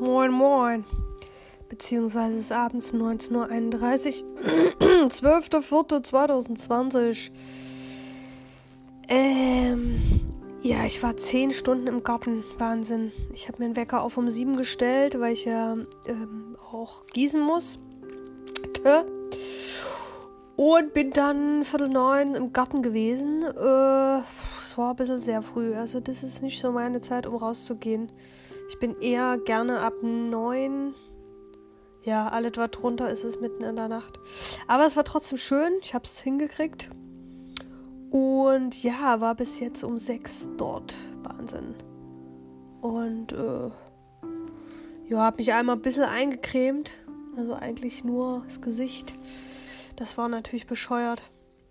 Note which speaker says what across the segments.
Speaker 1: Moin, moin. Beziehungsweise ist abends 19.31 Uhr. 12.04.2020. Ähm, ja, ich war 10 Stunden im Garten. Wahnsinn. Ich habe mir den Wecker auf um 7 gestellt, weil ich ja ähm, auch gießen muss. Und bin dann Viertel neun im Garten gewesen. Äh, war ein bisschen sehr früh. Also das ist nicht so meine Zeit, um rauszugehen. Ich bin eher gerne ab neun. Ja, alles was drunter ist es mitten in der Nacht. Aber es war trotzdem schön. Ich habe es hingekriegt. Und ja, war bis jetzt um sechs dort. Wahnsinn. Und äh, ja, habe mich einmal ein bisschen eingecremt. Also eigentlich nur das Gesicht. Das war natürlich bescheuert.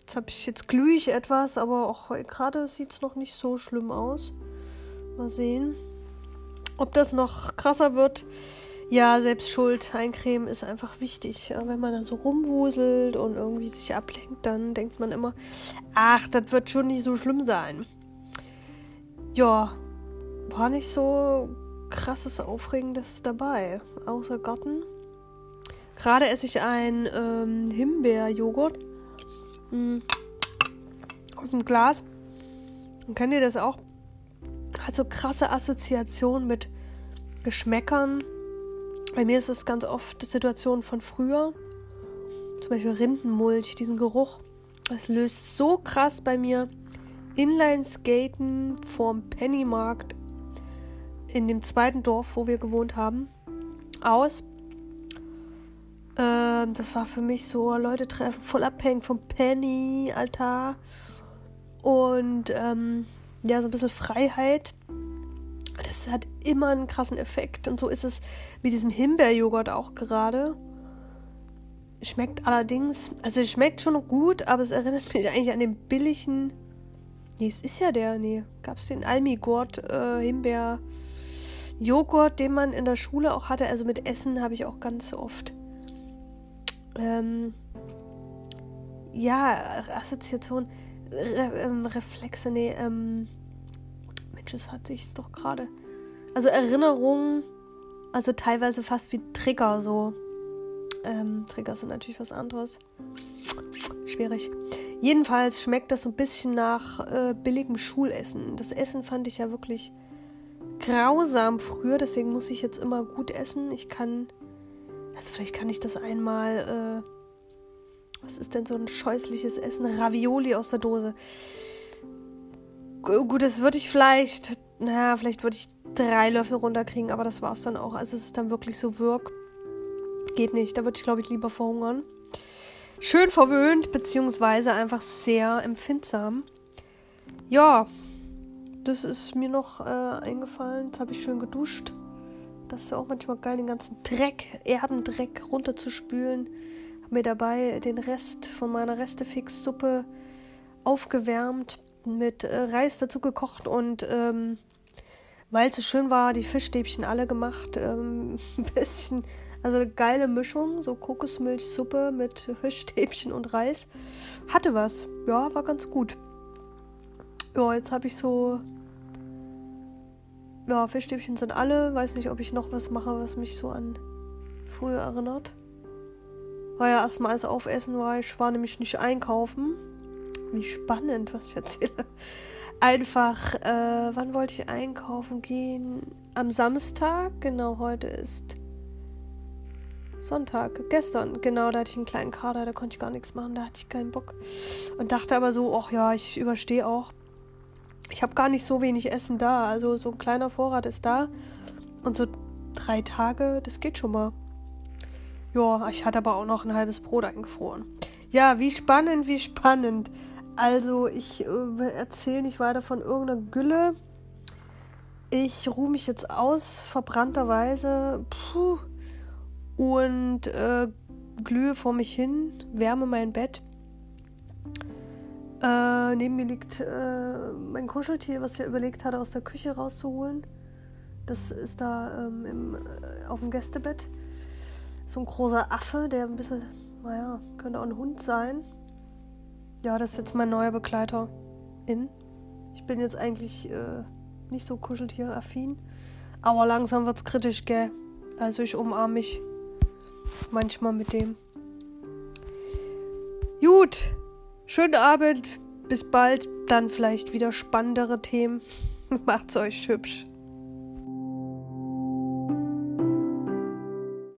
Speaker 1: Jetzt habe ich jetzt glühe ich etwas, aber auch gerade sieht es noch nicht so schlimm aus. Mal sehen. Ob das noch krasser wird, ja, selbst schuld. Eincremen ist einfach wichtig. Wenn man dann so rumwuselt und irgendwie sich ablenkt, dann denkt man immer, ach, das wird schon nicht so schlimm sein. Ja, war nicht so krasses, aufregendes dabei. Außer Garten. Gerade esse ich ein ähm, Himbeerjoghurt hm, aus dem Glas. Und kennt ihr das auch? Hat so krasse Assoziationen mit Geschmäckern. Bei mir ist es ganz oft die Situation von früher. Zum Beispiel Rindenmulch, diesen Geruch. Das löst so krass bei mir Inline-Skaten vorm Pennymarkt in dem zweiten Dorf, wo wir gewohnt haben, aus. Ähm, das war für mich so Leute treffen, voll abhängig vom Penny, Alter. Und ähm, ja, so ein bisschen Freiheit. Das hat immer einen krassen Effekt. Und so ist es mit diesem Himbeerjoghurt auch gerade. Schmeckt allerdings, also schmeckt schon gut, aber es erinnert mich eigentlich an den billigen. Nee, es ist ja der, nee, gab es den Almigurt äh, Himbeer den man in der Schule auch hatte. Also mit Essen habe ich auch ganz oft. Ähm, ja, Assoziation, Re ähm, Reflexe, nee, ähm, Mensch, es hat sich doch gerade. Also Erinnerungen, also teilweise fast wie Trigger so. Ähm, Trigger sind natürlich was anderes. Schwierig. Jedenfalls schmeckt das so ein bisschen nach äh, billigem Schulessen. Das Essen fand ich ja wirklich grausam früher, deswegen muss ich jetzt immer gut essen. Ich kann, also vielleicht kann ich das einmal, äh, was ist denn so ein scheußliches Essen? Ravioli aus der Dose. Gut, das würde ich vielleicht, naja, vielleicht würde ich drei Löffel runterkriegen, aber das war es dann auch. Also es ist dann wirklich so wirk. Geht nicht, da würde ich, glaube ich, lieber verhungern. Schön verwöhnt, beziehungsweise einfach sehr empfindsam. Ja, das ist mir noch äh, eingefallen. Jetzt habe ich schön geduscht. Das ist auch manchmal geil, den ganzen Dreck, Erdendreck runterzuspülen. Habe mir dabei den Rest von meiner Restefix-Suppe aufgewärmt mit äh, Reis dazu gekocht und ähm, weil es so schön war, die Fischstäbchen alle gemacht. Ähm, ein bisschen, also eine geile Mischung, so Kokosmilchsuppe mit Fischstäbchen und Reis. Hatte was. Ja, war ganz gut. Ja, jetzt habe ich so. Ja, Fischstäbchen sind alle. Weiß nicht, ob ich noch was mache, was mich so an früher erinnert. War ja erstmal alles aufessen, war ich war nämlich nicht einkaufen. Wie spannend, was ich erzähle. Einfach, äh, wann wollte ich einkaufen gehen? Am Samstag, genau, heute ist Sonntag, gestern, genau, da hatte ich einen kleinen Kader, da konnte ich gar nichts machen, da hatte ich keinen Bock. Und dachte aber so, ach ja, ich überstehe auch. Ich habe gar nicht so wenig Essen da, also so ein kleiner Vorrat ist da. Und so drei Tage, das geht schon mal. Ja, ich hatte aber auch noch ein halbes Brot eingefroren. Ja, wie spannend, wie spannend. Also, ich äh, erzähle nicht weiter von irgendeiner Gülle. Ich ruhe mich jetzt aus, verbrannterweise. Puh. Und äh, glühe vor mich hin, wärme mein Bett. Äh, neben mir liegt äh, mein Kuscheltier, was ich ja überlegt hatte, aus der Küche rauszuholen. Das ist da ähm, im, äh, auf dem Gästebett. So ein großer Affe, der ein bisschen, naja, könnte auch ein Hund sein. Ja, das ist jetzt mein neuer Begleiter in. Ich bin jetzt eigentlich äh, nicht so Kuscheltier-affin. Aber langsam wird's kritisch, gell? Also ich umarme mich manchmal mit dem. Gut, schönen Abend, bis bald, dann vielleicht wieder spannendere Themen. Macht's euch hübsch.